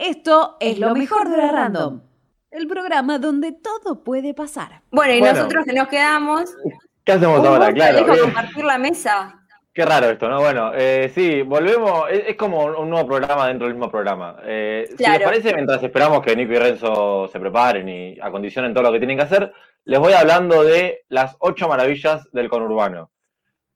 Esto es lo mejor de la Random, el programa donde todo puede pasar. Bueno, y Bueno. nosotros que nos quedamos. ¿Qué hacemos ahora? Claro. dejo eh, compartir la mesa. Qué raro esto, ¿no? Bueno, eh, sí, volvemos. Es, es como un, nuevo programa dentro del mismo programa. Eh, Si Claro. les parece, mientras esperamos que Nico y Renzo se preparen y acondicionen todo lo que tienen que hacer, les voy hablando de las ocho maravillas del conurbano.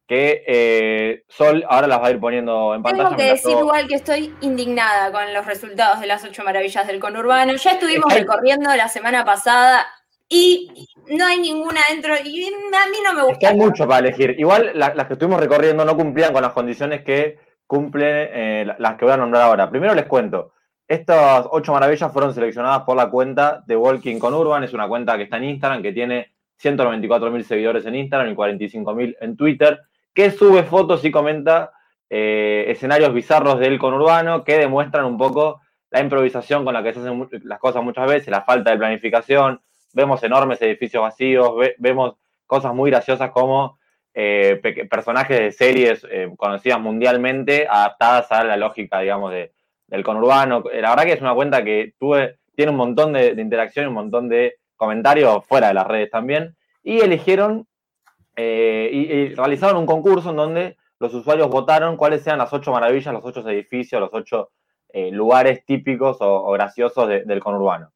Que eh, Sol ahora las va a ir poniendo en pantalla. Tengo que decir igual que estoy indignada con los resultados de las ocho maravillas del conurbano. Ya estuvimos Está- recorriendo la semana pasada y no hay ninguna dentro. Y a mí no me Es que gusta. hay mucho para elegir. Igual la- las que estuvimos recorriendo no cumplían con las condiciones que cumplen eh, la- las que voy a nombrar ahora. Primero les cuento. Estas ocho maravillas fueron seleccionadas por la cuenta de Walking con Urban. Es una cuenta que está en Instagram, que tiene 194 mil seguidores en Instagram y 45 mil en Twitter, que sube fotos y comenta eh, escenarios bizarros del conurbano que demuestran un poco la improvisación con la que se hacen las cosas muchas veces, la falta de planificación. Vemos enormes edificios vacíos, ve- vemos cosas muy graciosas como eh, pe- personajes de series eh, conocidas mundialmente adaptadas a la lógica, digamos, de, del conurbano. La verdad que es una cuenta que tiene un montón de, de interacción, un montón de comentarios fuera de las redes también, y eligieron eh, y, y realizaron un concurso en donde los usuarios votaron cuáles eran las ocho maravillas, los ocho edificios, los ocho eh, lugares típicos o, o graciosos de- del conurbano.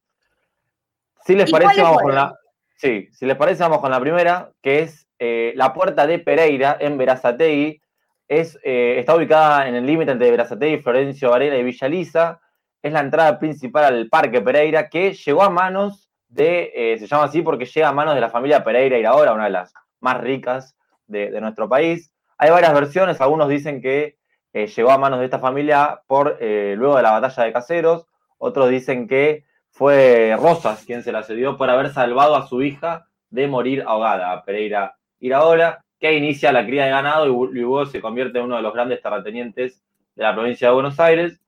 Si les ¿Y parece, vamos con la. Sí, si les parece, vamos con la primera, que es eh, la puerta de Pereira en Verazategui. Es, está ubicada en el límite entre Verazategui, Florencio Varela y Villa Lisa. Es la entrada principal al Parque Pereira, que llegó a manos de, se llama así porque llega a manos de la familia Pereira Iraola, una de las más ricas de, nuestro país. Hay varias versiones, algunos dicen que eh, llegó a manos de esta familia por eh, luego de la batalla de Caseros, otros dicen que fue Rosas quien se la cedió por haber salvado a su hija de morir ahogada, Pereira Iraola, que inicia la cría de ganado y bu- luego se convierte en uno de los grandes terratenientes de la provincia de Buenos Aires.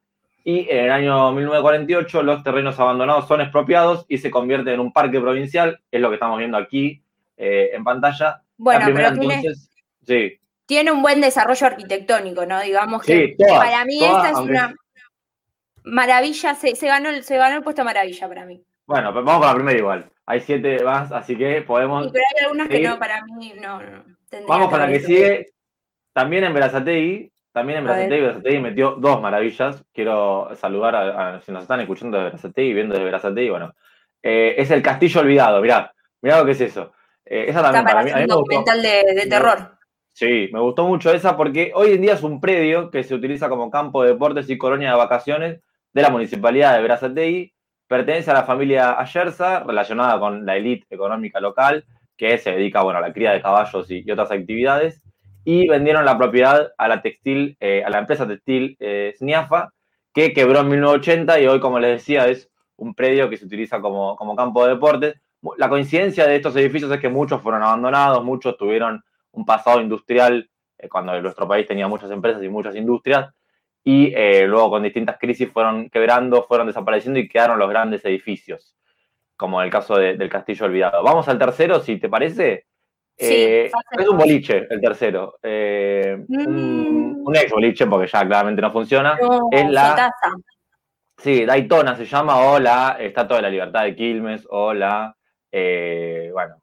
Y en el año 1948 los terrenos abandonados son expropiados y se convierten en un parque provincial, es lo que estamos viendo aquí eh, en pantalla. Bueno, primera pero tiene, entonces, sí, tiene un buen desarrollo arquitectónico, ¿no? Digamos que Sí, para mí esta es aunque- una maravilla, se, se ganó, el- se ganó el puesto maravilla para mí. bueno, pues vamos con la primera igual. Hay siete más, así que podemos Sí, pero hay algunas que no, para mí no. Vamos con la que sigue. También en Berazategui. También en A ver. Berazategui. Berazategui metió dos maravillas. Quiero saludar a, a- si nos están escuchando de Berazategui, viendo de Berazategui. Bueno, eh, es el Castillo Olvidado. Mirá, mirá lo que es eso. Eh, esa también para para mí, a mí me gustó. documental de, de terror. Sí, me gustó mucho esa porque hoy en día es un predio que se utiliza como campo de deportes y colonia de vacaciones de la municipalidad de Berazategui. Pertenece a la familia Ayerza, relacionada con la élite económica local, que se dedica bueno, a la cría de caballos y, y otras actividades. Y vendieron la propiedad a la textil, eh, a la empresa textil eh, Sniafa, que quebró en 1980 y hoy, como les decía, es un predio que se utiliza como, como campo de deportes. La coincidencia de estos edificios es que muchos fueron abandonados, muchos tuvieron un pasado industrial eh, cuando nuestro país tenía muchas empresas y muchas industrias, y eh, luego con distintas crisis fueron quebrando, fueron desapareciendo y quedaron los grandes edificios, como el caso de- del Castillo Olvidado. Vamos al tercero, si te parece. Sí, Eh, es un boliche el tercero, eh, un, Mm. un ex boliche porque ya claramente no funciona. No, es la-. Sí, Daytona se llama, o la Estatua de la Libertad de Quilmes, o la, eh, bueno,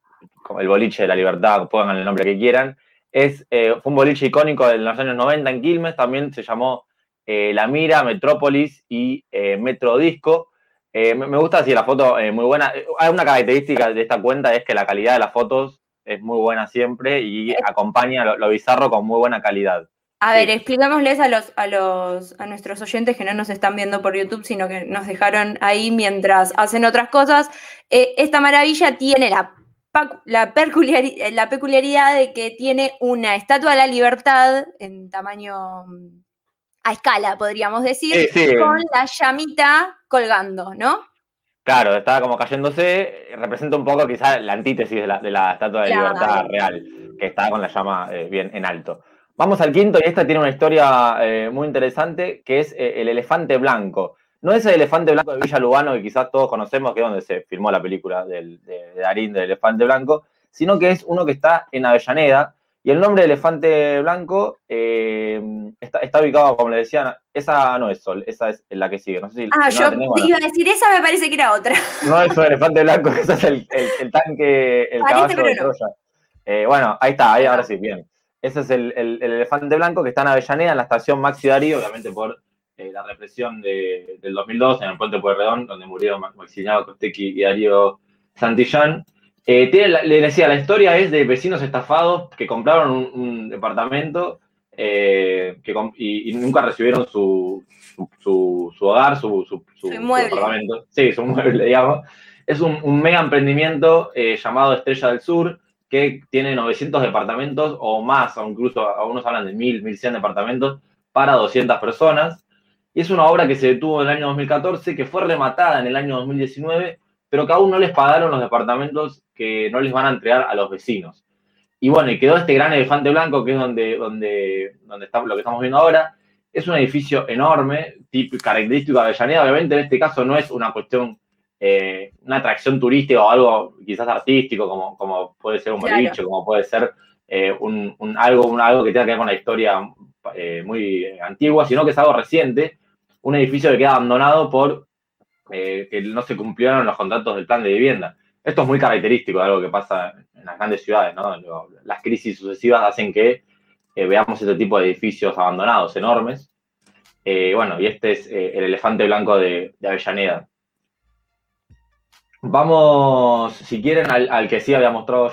el boliche de la libertad, pongan el nombre que quieran. Es, eh, fue un boliche icónico en los años 90 en Quilmes, también se llamó eh, La Mira, Metrópolis y Metro Disco. Me, gusta así la foto, muy buena. Hay una característica de esta cuenta, es que la calidad de las fotos es muy buena siempre y acompaña lo, lo bizarro con muy buena calidad. A ver, expliquémosles a los, a los, a nuestros oyentes que no nos están viendo por YouTube, sino que nos dejaron ahí mientras hacen otras cosas. Eh, esta maravilla tiene la, la, peculiari- eh, la peculiaridad de que tiene una estatua de la libertad en tamaño mm, a escala, podríamos decir, Sí, sí. con la llamita colgando, ¿no? Claro, estaba como cayéndose, representa un poco quizás la antítesis de la, de la Estatua de Claro. Libertad real, que está con la llama eh, bien en alto. Vamos al quinto y esta tiene una historia eh, muy interesante, que es eh, el elefante blanco. No es el elefante blanco de Villa Lugano, que quizás todos conocemos, que es donde se filmó la película del- de, de Darín del elefante blanco, sino que es uno que está en Avellaneda, y el nombre de elefante blanco eh, está, ubicado, como le decían, esa no es Sol, esa es la que sigue. No sé si, ah, yo iba a decir, esa me parece que era otra. No es un elefante blanco, ese es el, el, tanque, el caballo de Troya. Bueno, ahí está, ahí ahora sí, bien. Ese es el, elefante blanco que está en Avellaneda, en la estación Maxi Darío, obviamente por eh, la represión de, del 2002 en el puente Pueyrredón, donde murieron Maximiliano Costequi y Darío Santillán. Eh, le decía, la historia es de vecinos estafados que compraron un, departamento eh, y, nunca recibieron su, su, hogar, su, su, su departamento. Sí, su mueble, digamos. Es un, mega emprendimiento llamado Estrella del Sur, que tiene 900 departamentos o más, o incluso algunos hablan de 1000, 1100 departamentos para 200 personas. Y es una obra que se detuvo en el año 2014, que fue rematada en el año 2019, pero que aún no les pagaron los departamentos que no les van a entregar a los vecinos. Y bueno, y quedó este gran elefante blanco, que es donde, donde, donde está lo que estamos viendo ahora. Es un edificio enorme, característico de Avellaneda. Obviamente, en este caso no es una cuestión, eh, una atracción turística o algo quizás artístico, como, como puede ser un boliche, como puede ser eh, un, algo, un, algo que tenga que ver con la historia eh, muy antigua, sino que es algo reciente, un edificio que queda abandonado por que no se cumplieron los contratos del plan de vivienda. Esto es muy característico de algo que pasa en las grandes ciudades, ¿no? Las crisis sucesivas hacen que veamos este tipo de edificios abandonados, enormes. bueno, y este es el elefante blanco de, Avellaneda. Vamos, si quieren, al, que sí había mostrado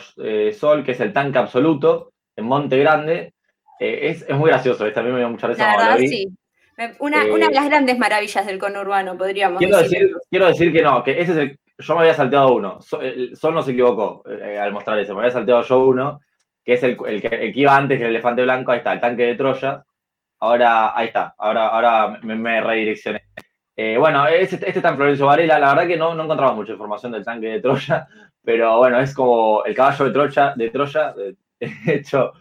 Sol, que es el tanque absoluto en Monte Grande. es, muy gracioso, este a mí me dio mucha risa. sí. Una, de eh, las grandes maravillas del conurbano, podríamos quiero decir. quiero decir que no, que ese es el. Yo me había salteado uno. Sol no se equivocó eh, al mostrar eso. Me había salteado yo uno, que es el, que, iba antes que el elefante blanco. Ahí está, el tanque de Troya. Ahora, ahí está. Ahora, ahora me, redireccioné. Eh, bueno, este, este, en Florencio Varela. La verdad que no, no encontramos mucha información del tanque de Troya, pero bueno, es como el caballo de Troya, de Troya hecho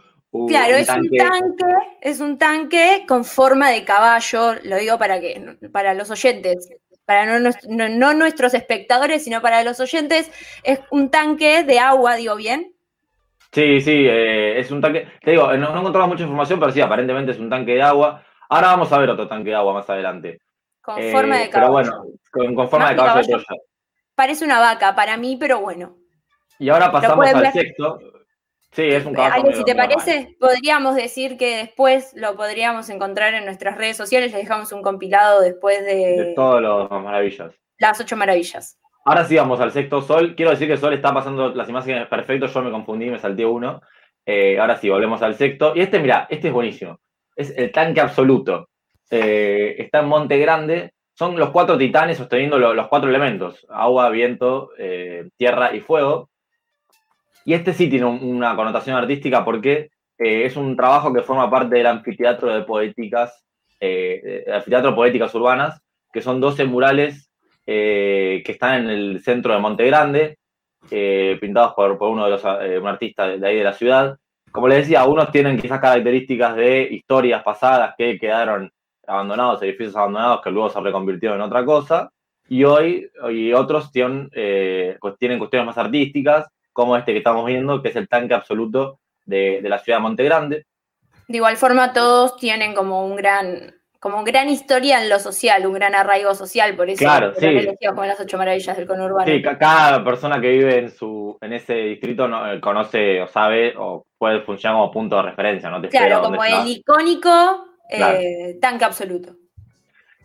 claro, es un tanque, es un tanque con forma de caballo, lo digo para que, para los oyentes, para no, nuestros espectadores, sino para los oyentes, es un tanque de agua, digo bien. Sí, sí, eh, es un tanque. Te digo, no, no encontramos mucha información, pero sí, aparentemente es un tanque de agua. Ahora vamos a ver otro tanque de agua más adelante. Con forma de caballo. Pero bueno, con, forma de caballo, Parece una vaca para mí, pero bueno. Y ahora pasamos al sexto, Sí, es un caballo. si te parece, podríamos decir que después lo podríamos encontrar en nuestras redes sociales. Les dejamos un compilado después de. De todas las maravillas. Las ocho maravillas. Ahora sí vamos al sexto Sol. Quiero decir que Sol está pasando las imágenes perfecto. Yo me confundí, me salté uno. Eh, ahora sí, volvemos al sexto. Y este, mira, este es buenísimo. Es el tanque absoluto. Eh, está en Monte Grande. Son los cuatro titanes sosteniendo los cuatro elementos: agua, viento, eh, tierra y fuego. Y este sí tiene una connotación artística porque eh, es un trabajo que forma parte del anfiteatro de poéticas, anfiteatro poéticas urbanas, que son 12 murales que están en el centro de Monte Grande, pintados por, uno de los un artista de, ahí de la ciudad. Como les decía, algunos tienen quizás características de historias pasadas que quedaron abandonados, edificios abandonados que luego se reconvirtieron en otra cosa. Y hoy, y otros tienen, tienen cuestiones más artísticas como este que estamos viendo, que es el tanque absoluto de, la ciudad de Monte Grande. De igual forma, todos tienen como un gran, como un gran historia en lo social, un gran arraigo social, por eso claro, sí. como las ocho maravillas del conurbano. Sí, cada persona que vive en su, en ese distrito no, eh, conoce o sabe o puede funcionar como punto de referencia, ¿no? claro, como el icónico eh, tanque absoluto.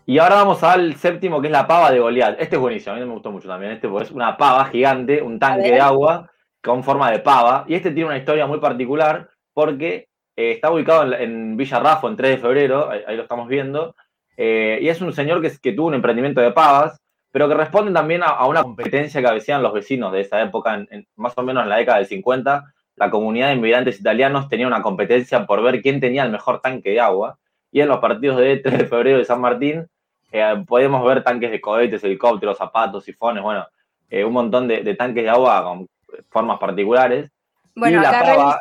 Y ahora vamos al séptimo, que es la pava de Goliat. Este es buenísimo, a mí me gustó mucho también. Este es una pava gigante, un tanque de agua con forma de pava. Y este tiene una historia muy particular porque eh, está ubicado en, Villa Rafo, en 3 de febrero, ahí, lo estamos viendo. Eh, y es un señor que, que, tuvo un emprendimiento de pavas, pero que responde también a, una competencia que hacían los vecinos de esa época, en, más o menos en la década del 50. La comunidad de inmigrantes italianos tenía una competencia por ver quién tenía el mejor tanque de agua. Y en los partidos de 3 de febrero de San Martín eh, podemos ver tanques de cohetes, helicópteros, zapatos, sifones, bueno, un montón de, de, tanques de agua con formas particulares. Bueno, acá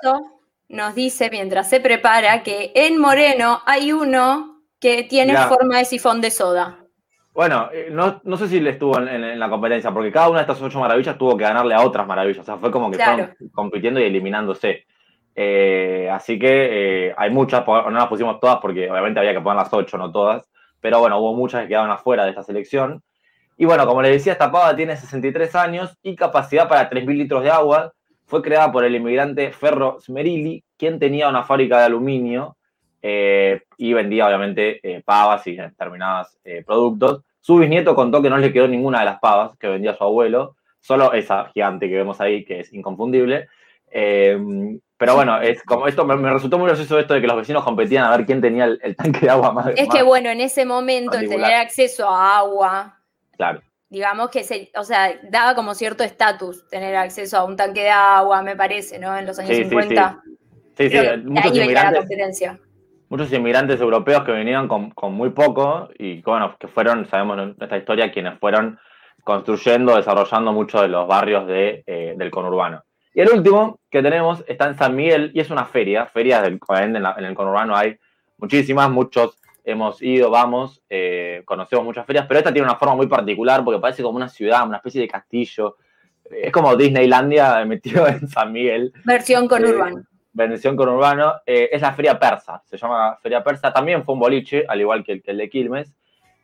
nos dice, mientras se prepara, que en Moreno hay uno que tiene forma de sifón de soda. Bueno, eh, no, sé si le estuvo en, la competencia, porque cada una de estas ocho maravillas tuvo que ganarle a otras maravillas. O sea, fue como que fueron compitiendo y eliminándose. Eh, así que eh, hay muchas, no las pusimos todas porque obviamente había que poner las ocho, no todas. Pero bueno, hubo muchas que quedaban afuera de esta selección. Y bueno, como les decía, esta pava tiene 63 años y capacidad para 3.000 litros de agua. Fue creada por el inmigrante Ferro Smerilli, quien tenía una fábrica de aluminio eh, y vendía obviamente pavas y determinados productos. Su bisnieto contó que no le quedó ninguna de las pavas que vendía su abuelo, solo esa gigante que vemos ahí, que es inconfundible. Pero bueno, es como esto me, resultó muy gracioso esto de que los vecinos competían a ver quién tenía el, tanque de agua más. Es que bueno, en ese momento el tener acceso a agua. Claro. Digamos que se, o sea, daba como cierto estatus tener acceso a un tanque de agua, me parece, ¿no? En los años 50. Sí, sí, sí. muchos inmigrantes. Muchos inmigrantes europeos que vinieron con, muy poco y bueno, que fueron, sabemos en esta historia, quienes fueron construyendo, desarrollando muchos de los barrios de, eh, del conurbano. Y el último que tenemos está en San Miguel y es una feria, ferias del, en, en el conurbano hay muchísimas, muchos hemos ido, vamos, eh, conocemos muchas ferias, pero esta tiene una forma muy particular porque parece como una ciudad, una especie de castillo. Es como Disneylandia metido en San Miguel. Versión conurbano. Eh, versión conurbano. Eh, es la feria persa, se llama feria persa. También fue un boliche, al igual que el, de Quilmes.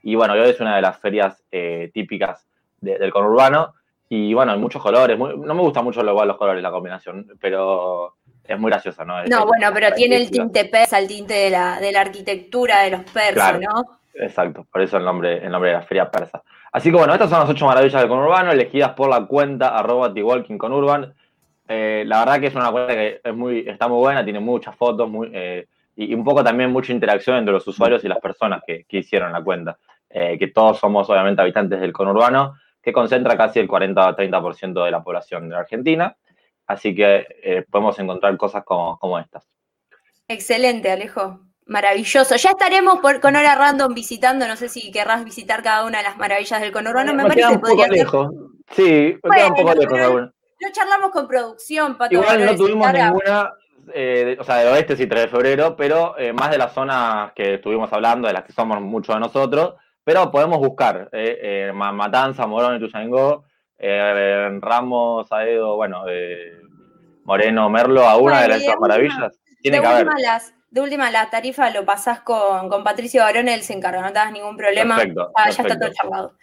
Y bueno, hoy es una de las ferias típicas del conurbano. Y bueno, hay muchos colores. no me gusta mucho los colores, la combinación, pero es muy graciosa, ¿no? no, bueno, pero tiene el tinte persa, el tinte de la, de la arquitectura de los persas, ¿no? Exacto, por eso el nombre, el nombre de la feria persa. Así que bueno, estas son las ocho maravillas del conurbano, elegidas por la cuenta arroba Conurban. Eh, la verdad que es una cuenta que es muy, está muy buena, tiene muchas fotos muy, eh, y, un poco también mucha interacción entre los usuarios y las personas que, hicieron la cuenta. Eh, que todos somos obviamente habitantes del conurbano que concentra casi el 40-30% de la población de Argentina. Así que eh, podemos encontrar cosas como, como, estas. Excelente, Alejo. Maravilloso. Ya estaremos por, con Hora Random visitando. No sé si querrás visitar cada una de las maravillas del conurbano. Me, parece que podría lejos. Sí, me queda un poco lejos alguna. No charlamos con producción, Pato. Igual no tuvimos ninguna, eh, o sea, de oeste sí, 3 de febrero, pero eh, más de las zonas que estuvimos hablando, de las que somos muchos de nosotros, pero podemos buscar eh, eh Matanza, Morón, Ituzaingó, eh, Ramos, Aedo, bueno, eh, Moreno, Merlo, a una de las maravillas. Tiene que haber. de última, la tarifa lo pasás con, con Patricio Barón, él se encarga, no te das ningún problema. Perfecto, ah, ya está todo charlado.